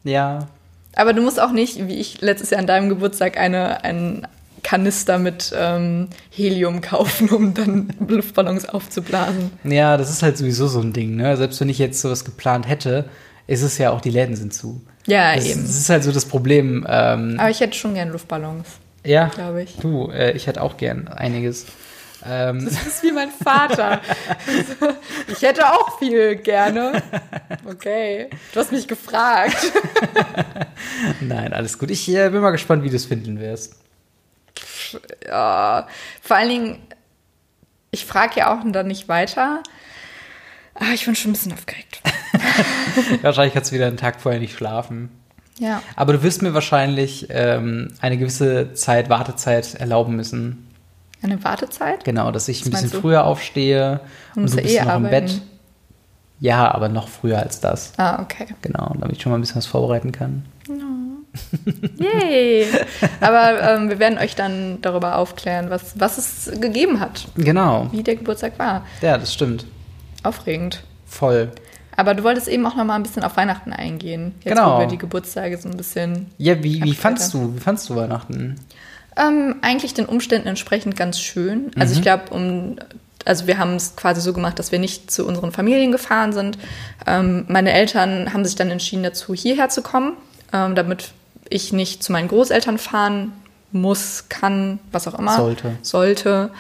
ja. Aber du musst auch nicht, wie ich letztes Jahr an deinem Geburtstag, eine, einen Kanister mit ähm, Helium kaufen, um dann Luftballons aufzublasen. Ja, das ist halt sowieso so ein Ding, ne? Selbst wenn ich jetzt sowas geplant hätte, ist es ja auch, die Läden sind zu. Ja, Das, eben. das ist halt so das Problem. Ähm, Aber ich hätte schon gern Luftballons, ja, glaube ich. du, äh, ich hätte auch gern einiges. Ähm, Das ist wie mein Vater. ich hätte auch viel gerne. Okay. Du hast mich gefragt. nein, alles gut. Ich äh, bin mal gespannt, wie du es finden wirst. Ja, vor allen Dingen, ich frage ja auch dann nicht weiter. Aber ich bin schon ein bisschen aufgeregt. Wahrscheinlich kannst du wieder einen Tag vorher nicht schlafen. Ja. Aber du wirst mir wahrscheinlich ähm, eine gewisse Zeit, Wartezeit erlauben müssen. Eine Wartezeit? Genau, dass ich Was ein bisschen früher aufstehe und du bist eh noch im. Bett. Ja, aber noch früher als das. Ah, okay. Genau, damit ich schon mal ein bisschen was vorbereiten kann. Yay! Aber ähm, wir werden euch dann darüber aufklären, was, was es gegeben hat, Genau. wie der Geburtstag war. Ja, das stimmt. Aufregend. Voll. Aber du wolltest eben auch noch mal ein bisschen auf Weihnachten eingehen. Jetzt, Genau. wo wir die Geburtstage so ein bisschen Ja, wie, wie fandst du, wie fandst du Weihnachten? Ähm, eigentlich den Umständen entsprechend ganz schön. Also ich glaube, um, also wir haben es quasi so gemacht, dass wir nicht zu unseren Familien gefahren sind. Ähm, meine Eltern haben sich dann entschieden dazu, hierher zu kommen, ähm, damit ich nicht zu meinen Großeltern fahren muss, kann, was auch immer. Sollte. Sollte.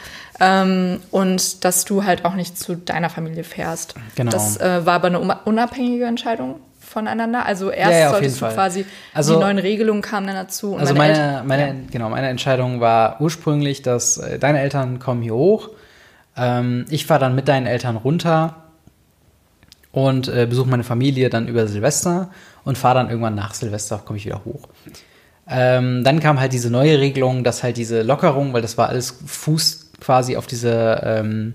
Ähm, und dass du halt auch nicht zu deiner Familie fährst. Genau. Das äh, war aber eine unabhängige Entscheidung voneinander? Also erst Ja, ja, solltest du Fall. quasi, Also- die neuen Regelungen kamen dann dazu. Und Also meine meine, meine, ja. genau, meine Entscheidung war ursprünglich, dass äh, deine Eltern kommen hier hoch. Ähm, ich fahre dann mit deinen Eltern runter und äh, besuche meine Familie dann über Silvester und fahre dann irgendwann nach Silvester, komme ich wieder hoch. Ähm, dann kam halt diese neue Regelung, dass halt diese Lockerung, weil das war alles Fuß quasi auf diese, ähm,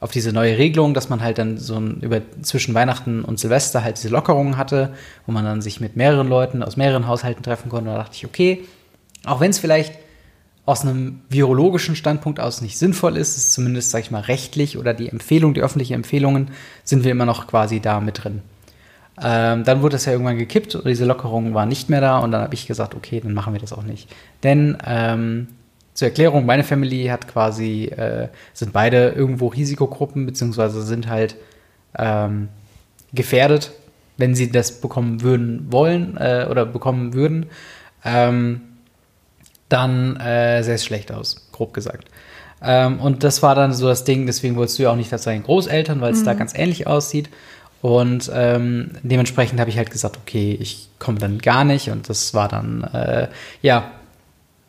auf diese neue Regelung, dass man halt dann so ein, über zwischen Weihnachten und Silvester halt diese Lockerungen hatte, wo man dann sich mit mehreren Leuten aus mehreren Haushalten treffen konnte. Da dachte ich, okay, auch wenn es vielleicht aus einem virologischen Standpunkt aus nicht sinnvoll ist, ist zumindest, sag ich mal, rechtlich oder die Empfehlung, die öffentlichen Empfehlungen, sind wir immer noch quasi da mit drin. Ähm, dann wurde das ja irgendwann gekippt und diese Lockerung war nicht mehr da und dann habe ich gesagt, okay, dann machen wir das auch nicht. Denn ähm, zur Erklärung, meine Family hat quasi, äh, sind beide irgendwo Risikogruppen, beziehungsweise sind halt ähm, gefährdet, wenn sie das bekommen würden wollen äh, oder bekommen würden. Ähm, dann äh, sähe es schlecht aus, grob gesagt. Ähm, und das war dann so das Ding, deswegen wolltest du ja auch nicht als deine Großeltern, weil es da ganz ähnlich aussieht. Und ähm, dementsprechend habe ich halt gesagt, okay, ich komme dann gar nicht. Und das war dann, äh, ja,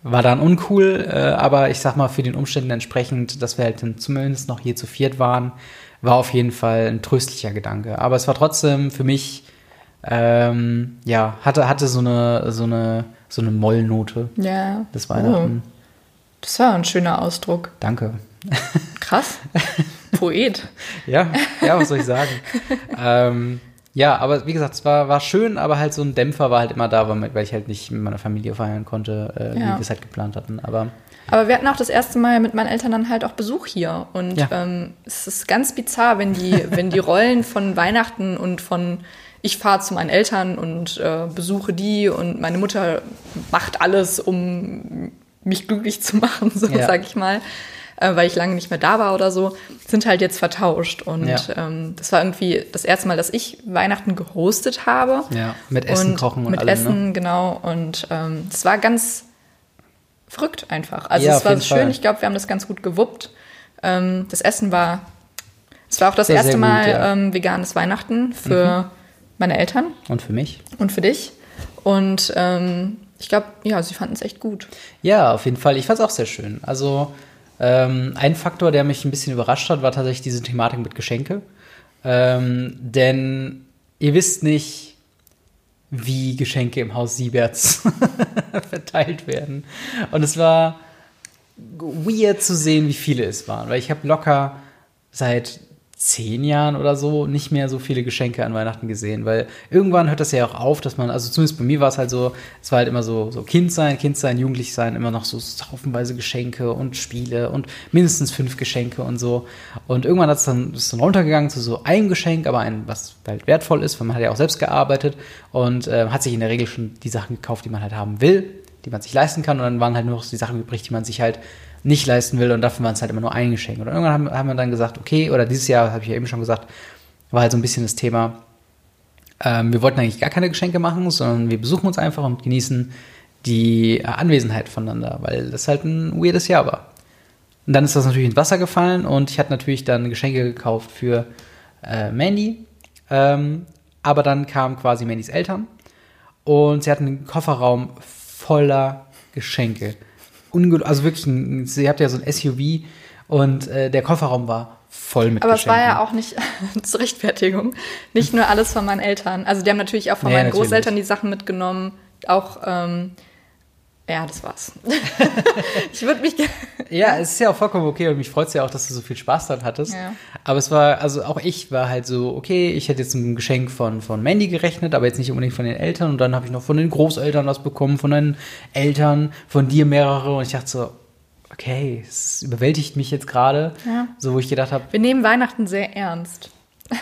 war dann uncool, äh, aber ich sag mal, für den Umständen entsprechend, dass wir halt dann zumindest noch hier zu viert waren, war auf jeden Fall ein tröstlicher Gedanke. Aber es war trotzdem für mich, ähm, ja, hatte, hatte so eine, so eine, so eine Mollnote, Ja. das Weihnachten. Oh, das war ein schöner Ausdruck. Danke. Krass. Poet. Ja, ja, was soll ich sagen? ähm, ja, aber wie gesagt, es war, war schön, aber halt so ein Dämpfer war halt immer da, weil ich halt nicht mit meiner Familie feiern konnte, äh, wie Ja. wir es halt geplant hatten. Aber Aber wir hatten auch das erste Mal mit meinen Eltern dann halt auch Besuch hier. Und Ja. ähm, es ist ganz bizarr, wenn die, wenn die Rollen von Weihnachten und von ich fahre zu meinen Eltern und äh, besuche die und meine Mutter macht alles, um mich glücklich zu machen, so Ja. sag ich mal, äh, weil ich lange nicht mehr da war oder so, sind halt jetzt vertauscht. Und Ja. ähm, das war irgendwie das erste Mal, dass ich Weihnachten gehostet habe. ja, mit Essen und kochen und mit allem, Essen, ne? genau. Und ähm, es war ganz verrückt einfach. Also Ja, es war schön, Fall. ich glaube, wir haben das ganz gut gewuppt. Ähm, das Essen war, es war auch das Sehr, erste sehr gut, Mal ja. ähm, veganes Weihnachten für meine Eltern Und für mich? und für dich. Und ähm, ich glaube, ja, sie fanden es echt gut. Ja, auf jeden Fall. Ich fand es auch sehr schön. Also ähm, ein Faktor, der mich ein bisschen überrascht hat, war tatsächlich diese Thematik mit Geschenke. Ähm, denn ihr wisst nicht, wie Geschenke im Haus Sieberts verteilt werden. Und es war weird zu sehen, wie viele es waren. Weil ich habe locker seit zehn Jahren oder so nicht mehr so viele Geschenke an Weihnachten gesehen, weil irgendwann hört das ja auch auf, dass man, also zumindest bei mir war es halt so, es war halt immer so, so Kind sein, Kind sein, Jugendlich sein, immer noch so haufenweise Geschenke und Spiele und mindestens fünf Geschenke und so. Und irgendwann hat es dann, ist dann runtergegangen zu so einem Geschenk, aber ein, was halt wertvoll ist, weil man hat ja auch selbst gearbeitet und äh, hat sich in der Regel schon die Sachen gekauft, die man halt haben will, die man sich leisten kann und dann waren halt nur noch die Sachen übrig, die man sich halt nicht leisten will und dafür waren es halt immer nur ein Geschenk. Und irgendwann haben, haben wir dann gesagt, okay, oder dieses Jahr, habe ich ja eben schon gesagt, war halt so ein bisschen das Thema, ähm, wir wollten eigentlich gar keine Geschenke machen, sondern wir besuchen uns einfach und genießen die Anwesenheit voneinander, weil das halt ein weirdes Jahr war. Und dann ist das natürlich ins Wasser gefallen und ich hatte natürlich dann Geschenke gekauft für äh, Mandy. Ähm, aber dann kamen quasi Mandys Eltern und sie hatten einen Kofferraum voller Geschenke. Ungel also wirklich, ein, sie habt ja so ein SUV und äh, der Kofferraum war voll mit Aber es Geschenken. war ja auch nicht zur Rechtfertigung. Nicht nur alles von meinen Eltern. Also die haben natürlich auch von Ja, meinen natürlich. Großeltern die Sachen mitgenommen. Auch, ähm, ja, das war's. ich würde mich gerne. Ja, es ist ja auch vollkommen okay und mich freut es ja auch, dass du so viel Spaß dran hattest. Ja. Aber es war, also auch ich war halt so, okay, ich hätte jetzt ein Geschenk von, von Mandy gerechnet, aber jetzt nicht unbedingt von den Eltern. Und dann habe ich noch von den Großeltern was bekommen, von deinen Eltern, von dir mehrere. Und ich dachte so, okay, es überwältigt mich jetzt gerade. Ja. So, wo ich gedacht habe, Wir nehmen Weihnachten sehr ernst.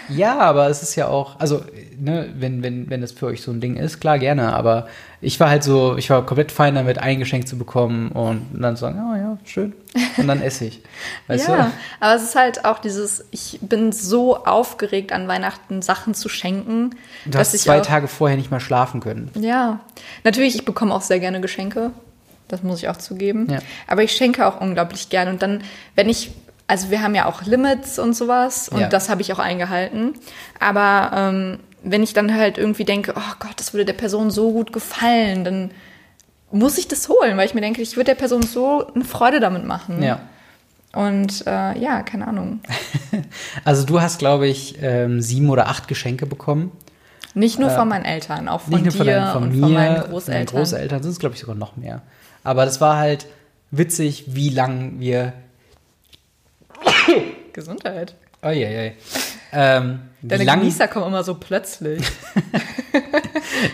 Ja, aber es ist ja auch, also, ne, wenn, wenn, wenn das für euch so ein Ding ist, klar, gerne. Aber ich war halt so, ich war komplett fein damit, ein Geschenk zu bekommen und dann zu sagen, oh ja, schön. Und dann esse ich. Weißt ja, du? aber es ist halt auch dieses, ich bin so aufgeregt an Weihnachten Sachen zu schenken, Du dass hast ich zwei auch, Tage vorher nicht mal schlafen können. Ja, natürlich, ich bekomme auch sehr gerne Geschenke. Das muss ich auch zugeben. Ja. Aber ich schenke auch unglaublich gerne. Und dann, wenn ich, also wir haben ja auch Limits und sowas und Ja. das habe ich auch eingehalten. Aber ähm, wenn ich dann halt irgendwie denke, oh Gott, das würde der Person so gut gefallen, dann muss ich das holen, weil ich mir denke, ich würde der Person so eine Freude damit machen. Ja. Und äh, ja, keine Ahnung. Also du hast, glaube ich, ähm, sieben oder acht Geschenke bekommen. Nicht nur von meinen Eltern, auch von Nicht nur von, dir deinen, von und mir, von meinen von Großeltern. deinen Großeltern sind es, glaube ich, sogar noch mehr. Aber das war halt witzig, wie lang wir. Gesundheit. Oh je. Ähm, Deine lang, Genießer kommen immer so plötzlich.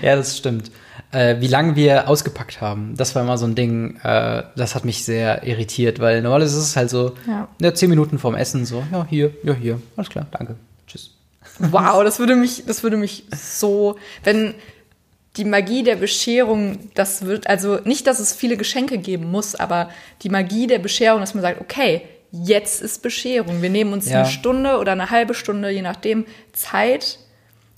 Ja, das stimmt. Äh, wie lange wir ausgepackt haben, das war immer so ein Ding, äh, das hat mich sehr irritiert, weil normalerweise ist es halt so, Ja. ja. zehn Minuten vorm Essen so, ja, hier, ja, hier, alles klar, danke, tschüss. Wow, das würde mich, das würde mich so, wenn die Magie der Bescherung, das wird, also nicht, dass es viele Geschenke geben muss, aber die Magie der Bescherung, dass man sagt, okay, jetzt ist Bescherung. Wir nehmen uns Ja. eine Stunde oder eine halbe Stunde, je nachdem, Zeit.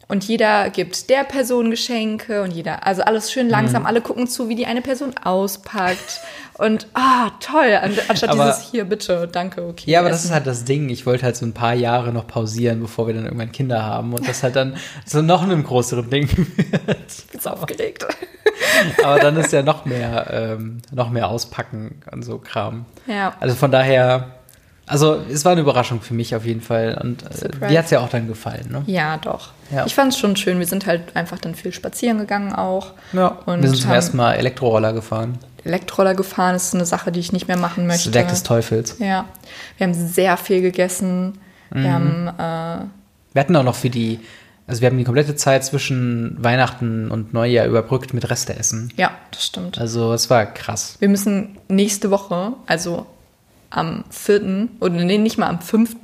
Und jeder gibt der Person Geschenke und jeder, also alles schön langsam, Mhm. alle gucken zu, wie die eine Person auspackt. Und ah, toll, an- anstatt Aber- dieses hier, bitte, danke, okay. Ja, aber das essen. ist halt das Ding. Ich wollte halt so ein paar Jahre noch pausieren, bevor wir dann irgendwann Kinder haben und das halt dann so noch einem größeren Ding wird. Ich bin so aufgeregt. Aber dann ist ja noch mehr, ähm, noch mehr auspacken und so Kram. Ja. Also von daher, also es war eine Überraschung für mich auf jeden Fall und äh, Surprise. dir hat es ja auch dann gefallen, ne? Ja, doch. Ja. Ich fand es schon schön. Wir sind halt einfach dann viel spazieren gegangen auch. Ja, Und wir sind zum ersten Mal Elektroroller gefahren. Elektroller gefahren ist eine Sache, die ich nicht mehr machen Das möchte. Werk des Teufels. ja. Wir haben sehr viel gegessen. Mhm. Wir haben, äh, Wir hatten auch noch für die, also wir haben die komplette Zeit zwischen Weihnachten und Neujahr überbrückt mit Resteessen. ja, das stimmt. Also es war krass. Wir müssen nächste Woche, also am 4. oder nee, nicht mal am 5.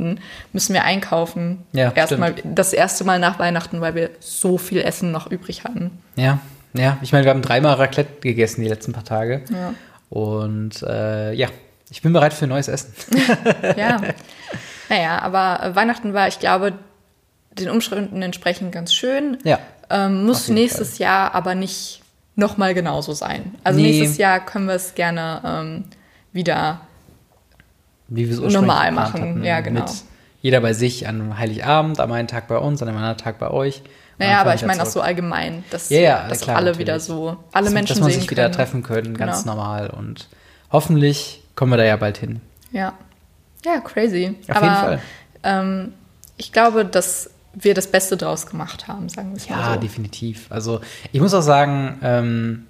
müssen wir einkaufen. Ja, Erstmal das erste Mal nach Weihnachten, weil wir so viel Essen noch übrig hatten. Ja, ja. Ich meine, wir haben dreimal Raclette gegessen die letzten paar Tage. Ja. Und äh, ja, ich bin bereit für neues Essen. Ja. naja, aber Weihnachten war, ich glaube, den Umständen entsprechend ganz schön. Ja. Ähm, muss nächstes Jahr aber nicht nochmal genauso sein. Also Nee. nächstes Jahr können wir es gerne ähm, wieder. Wie wir es ursprünglich Normal machen, ja, genau. Mit jeder bei sich an Heiligabend, am einen Tag bei uns, an einem anderen Tag bei euch. Naja, aber ich meine auch so allgemein, dass, Ja, ja, dass klar, alle natürlich. wieder so, alle dass, Menschen dass man sich wieder können. treffen können, ganz Genau. normal. Und hoffentlich kommen wir da ja bald hin. Ja. Ja, crazy. Auf aber jeden Fall. Ähm, ich glaube, dass wir das Beste draus gemacht haben, sagen wir es Ja, mal so. definitiv. Also ich muss auch sagen, ähm,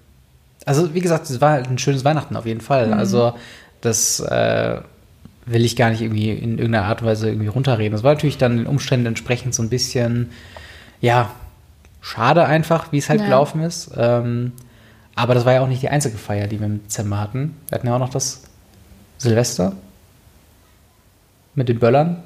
also wie gesagt, es war halt ein schönes Weihnachten auf jeden Fall. Mhm. Also das äh, will ich gar nicht irgendwie in irgendeiner Art und Weise irgendwie runterreden. Das war natürlich dann den Umständen entsprechend so ein bisschen, ja, schade einfach, wie es halt Ja. gelaufen ist. Ähm, aber das war ja auch nicht die einzige Feier, die wir im Dezember hatten. Wir hatten ja auch noch das Silvester mit den Böllern.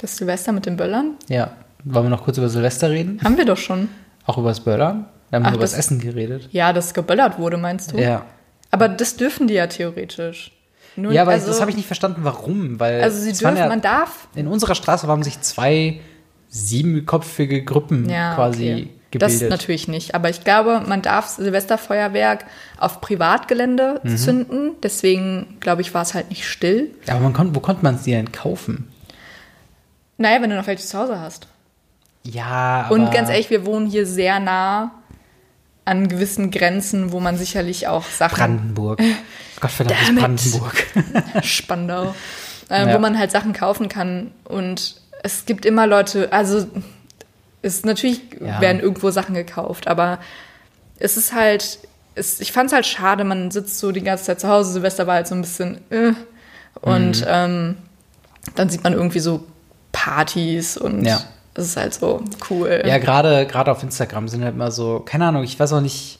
Das Silvester mit den Böllern? Ja, wollen wir noch kurz über Silvester reden? Haben wir doch schon. Auch über das Böllern? Wir haben Ach, über das, das- Essen geredet. Ja, das geböllert wurde, meinst du? Ja. Aber das dürfen die ja theoretisch. Nur, Ja, aber also, das habe ich nicht verstanden, warum. Weil Also sie dürfen, ja, man darf. in unserer Straße haben sich zwei siebenköpfige Gruppen Ja, quasi okay. gebildet. Das natürlich nicht. Aber ich glaube, man darf Silvesterfeuerwerk auf Privatgelände Mhm. zünden. Deswegen, glaube ich, war es halt nicht still. aber man kon wo konnte man es denn kaufen? Naja, wenn du noch welche zu Hause hast. Ja, aber Und ganz ehrlich, wir wohnen hier sehr nah an gewissen Grenzen, wo man sicherlich auch Sachen Brandenburg. Gottverdammt Damn it. Brandenburg. Spandau, äh, Ja. wo man halt Sachen kaufen kann. Und es gibt immer Leute, also es natürlich Ja. werden irgendwo Sachen gekauft, aber es ist halt, es, ich fand es halt schade, man sitzt so die ganze Zeit zu Hause, Silvester war halt so ein bisschen äh, und Mhm. ähm, dann sieht man irgendwie so Partys und Ja. Es ist halt so cool. Ja, gerade gerade auf Instagram sind halt immer so, keine Ahnung, ich weiß auch nicht,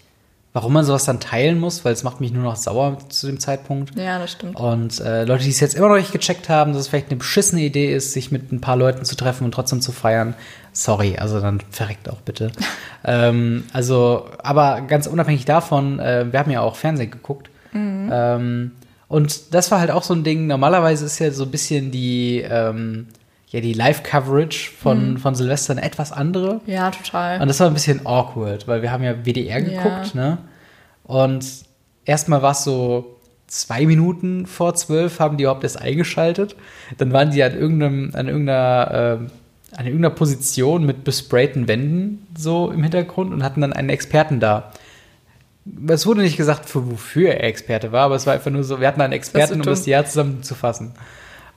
warum man sowas dann teilen muss, weil es macht mich nur noch sauer zu dem Zeitpunkt. ja, das stimmt. Und äh, Leute, die es jetzt immer noch nicht gecheckt haben, dass es vielleicht eine beschissene Idee ist, sich mit ein paar Leuten zu treffen und trotzdem zu feiern, sorry, also dann verreckt auch bitte. ähm, also, aber ganz unabhängig davon, äh, wir haben ja auch Fernsehen geguckt. Ähm, und das war halt auch so ein Ding, normalerweise ist ja so ein bisschen die, ähm, ja, die Live-Coverage von, von Silvester eine etwas andere. Ja, total. Und das war ein bisschen awkward, weil wir haben ja WDR geguckt, Ja. ne? Und erstmal war es so zwei Minuten vor zwölf haben die überhaupt erst eingeschaltet. Dann waren die an irgendeinem, an irgendeiner, ähm, an irgendeiner Position mit besprayten Wänden so im Hintergrund und hatten dann einen Experten da. Es wurde nicht gesagt, für wofür er Experte war, aber es war einfach nur so, wir hatten einen Experten, um das Jahr zusammenzufassen.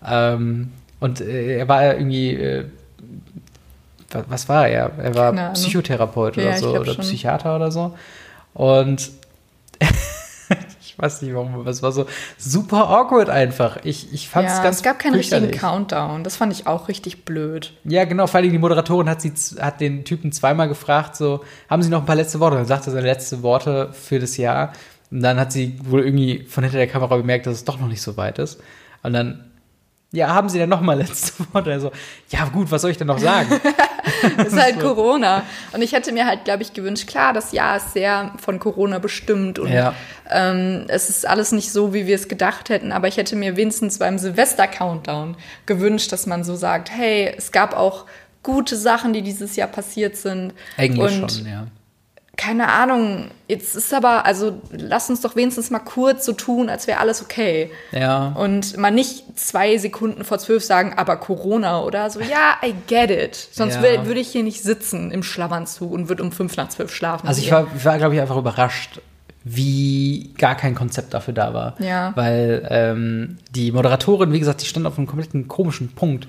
Ähm, und äh, er war irgendwie, äh, wa- was war er? Er war Keine. Psychotherapeut Ja, oder so oder schon. Psychiater oder so. Und ich weiß nicht warum, aber es war so super awkward einfach. Ich, ich fand es Ja, ganz es gab keinen richtigen. Countdown. Das fand ich auch richtig blöd. Ja, genau, vor allem die Moderatorin hat, sie, hat den Typen zweimal gefragt, so, haben Sie noch ein paar letzte Worte? Dann sagte er seine letzte Worte für das Jahr. Und dann hat sie wohl irgendwie von hinter der Kamera bemerkt, dass es doch noch nicht so weit ist. Und dann, ja, haben Sie denn noch mal letzte Worte? Also, ja, gut, was soll ich denn noch sagen? Das ist halt Corona. Und ich hätte mir halt, glaube ich, gewünscht, klar, das Jahr ist sehr von Corona bestimmt und Ja. ähm, es ist alles nicht so, wie wir es gedacht hätten. Aber ich hätte mir wenigstens beim Silvester-Countdown gewünscht, dass man so sagt, hey, es gab auch gute Sachen, die dieses Jahr passiert sind. Eigentlich und schon, ja. Keine Ahnung, jetzt ist aber, also lass uns doch wenigstens mal kurz so tun, als wäre alles okay. Ja. Und mal nicht zwei Sekunden vor zwölf sagen, aber Corona oder so. Ja, I get it. Sonst Ja. würde ich hier nicht sitzen im Schlafanzug und würde um fünf nach zwölf schlafen. Also ich war, ich war glaube ich, einfach überrascht, wie gar kein Konzept dafür da war. Ja. Weil ähm, die Moderatorin, wie gesagt, die stand auf einem kompletten komischen Punkt,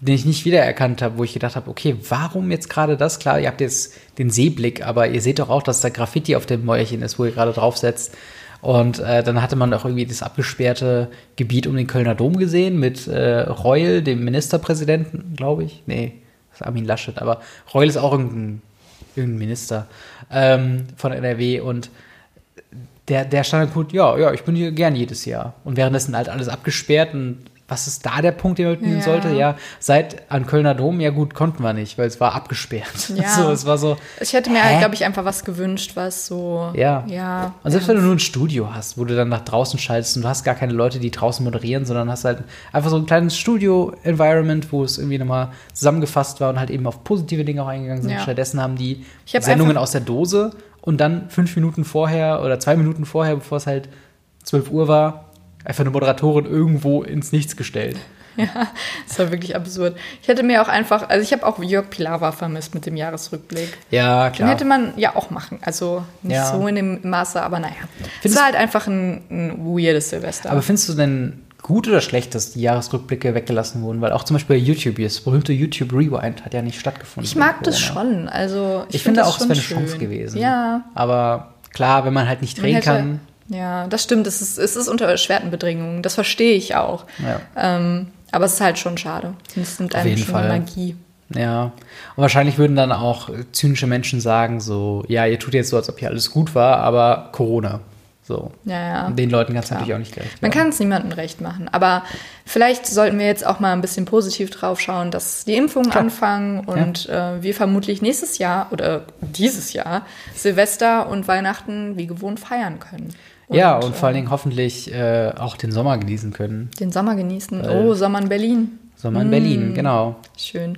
den ich nicht wiedererkannt habe, wo ich gedacht habe, okay, warum jetzt gerade das? Klar, ihr habt jetzt den Seeblick, aber ihr seht doch auch, dass da Graffiti auf dem Mäuerchen ist, wo ihr gerade draufsetzt. Und äh, dann hatte man auch irgendwie das abgesperrte Gebiet um den Kölner Dom gesehen mit äh, Reul, dem Ministerpräsidenten, glaube ich. Nee, das ist Armin Laschet, aber Reul ist auch irgendein, irgendein Minister ähm, von NRW und der, der Standardpunkt, ja, ja, ich bin hier gern jedes Jahr. Und währenddessen halt alles abgesperrt und was ist da der Punkt, den man mitnehmen Ja. sollte? Ja, seit an Kölner Dom, ja gut, konnten wir nicht, weil es war abgesperrt. Ja. So, es war so. Ich hätte mir, glaube ich, einfach was gewünscht, was so. Ja. Ja. Und selbst wenn du nur ein Studio hast, wo du dann nach draußen schaltest und du hast gar keine Leute, die draußen moderieren, sondern hast halt einfach so ein kleines Studio-Environment, wo es irgendwie nochmal zusammengefasst war und halt eben auf positive Dinge auch eingegangen sind. Ja. Stattdessen haben die Ich hab Sendungen aus der Dose und dann fünf Minuten vorher oder zwei Minuten vorher, bevor es halt 12 Uhr war, einfach eine Moderatorin irgendwo ins Nichts gestellt. Das war wirklich absurd. Ich hätte mir auch einfach, also ich habe auch Jörg Pilawa vermisst mit dem Jahresrückblick. Ja, Den klar. hätte man ja auch machen. Also nicht Ja. so in dem Maße, aber naja. Es Findest- war halt einfach ein, ein weirdes Silvester. Aber findest du denn gut oder schlecht, dass die Jahresrückblicke weggelassen wurden? Weil auch zum Beispiel bei YouTube, das berühmte YouTube Rewind hat ja nicht stattgefunden. ich mag das schon. Also Ich, find finde das auch, es wäre eine. Chance gewesen. Ja. Aber klar, wenn man halt nicht drehen kann. Ja, das stimmt. Es ist, es ist unter erschwerten Bedingungen. Das verstehe ich auch. Ja. Ähm, aber es ist halt schon schade. Es nimmt einem schon Fall. Magie. Ja. Und wahrscheinlich würden dann auch zynische Menschen sagen, so, ja, ihr tut jetzt so, als ob hier alles gut war, aber Corona. So. Ja, ja. Und den Leuten du Klar. natürlich auch nicht gerecht Man kann es niemandem recht machen. Aber vielleicht sollten wir jetzt auch mal ein bisschen positiv drauf schauen, dass die Impfungen Klar. anfangen und äh, wir vermutlich nächstes Jahr oder dieses Jahr Silvester und Weihnachten wie gewohnt feiern können. Ja, und vor allen Dingen hoffentlich äh, auch den Sommer genießen können. den Sommer genießen. Oh, Sommer in Berlin. Sommer in Berlin, genau. Schön.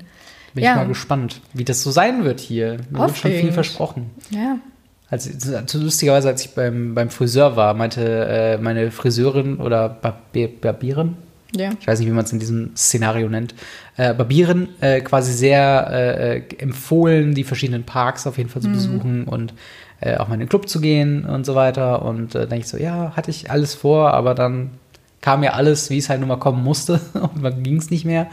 Bin Ja. ich mal gespannt, wie das so sein wird hier. Mir wird schon viel versprochen. Ja. Also, so lustigerweise, als ich beim, beim Friseur war, meinte äh, meine Friseurin oder Barbier, Barbierin, Ja. ich weiß nicht, wie man es in diesem Szenario nennt, äh, Barbieren äh, quasi sehr äh, äh, empfohlen, die verschiedenen Parks auf jeden Fall zu besuchen und äh, auch mal in den Club zu gehen und so weiter. Und äh, denke ich so, ja, hatte ich alles vor, aber dann kam ja alles, wie es halt nun mal kommen musste und dann ging es nicht mehr.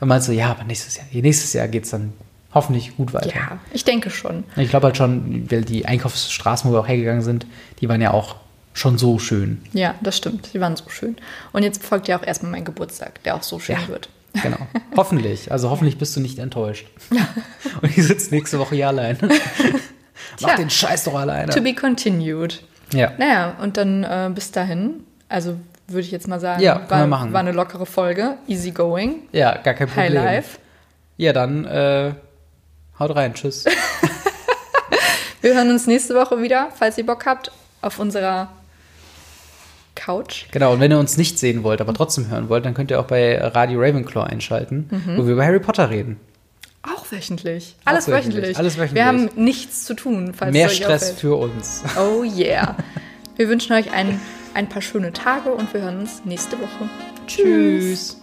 Und meinte so, ja, aber nächstes Jahr, nächstes Jahr geht es dann hoffentlich gut weiter. Ja, ich denke schon. Ich glaube halt schon, weil die Einkaufsstraßen, wo wir auch hergegangen sind, die waren ja auch schon so schön. Ja, das stimmt. Die waren so schön. Und jetzt folgt ja auch erstmal mein Geburtstag, der auch so schön Ja. wird. Genau. hoffentlich. Also hoffentlich bist du nicht enttäuscht. Und ich sitze nächste Woche hier allein. Mach Tja. den Scheiß doch alleine. To be continued. Ja. Naja, und dann äh, bis dahin, also würde ich jetzt mal sagen, Ja, war, machen. war eine lockere Folge, easy going, Ja, gar kein high Problem. life. Ja, dann äh, haut rein. Tschüss. Wir hören uns nächste Woche wieder, falls ihr Bock habt, auf unserer Couch. genau, und wenn ihr uns nicht sehen wollt, aber trotzdem hören wollt, dann könnt ihr auch bei Radio Ravenclaw einschalten, Mhm. wo wir über Harry Potter reden. Auch wöchentlich. Alles wöchentlich, wöchentlich. alles wöchentlich. Wir haben nichts zu tun, falls Mehr Stress auffällt. für uns. Oh yeah. wir wünschen euch ein, ein paar schöne Tage und wir hören uns nächste Woche. Tschüss.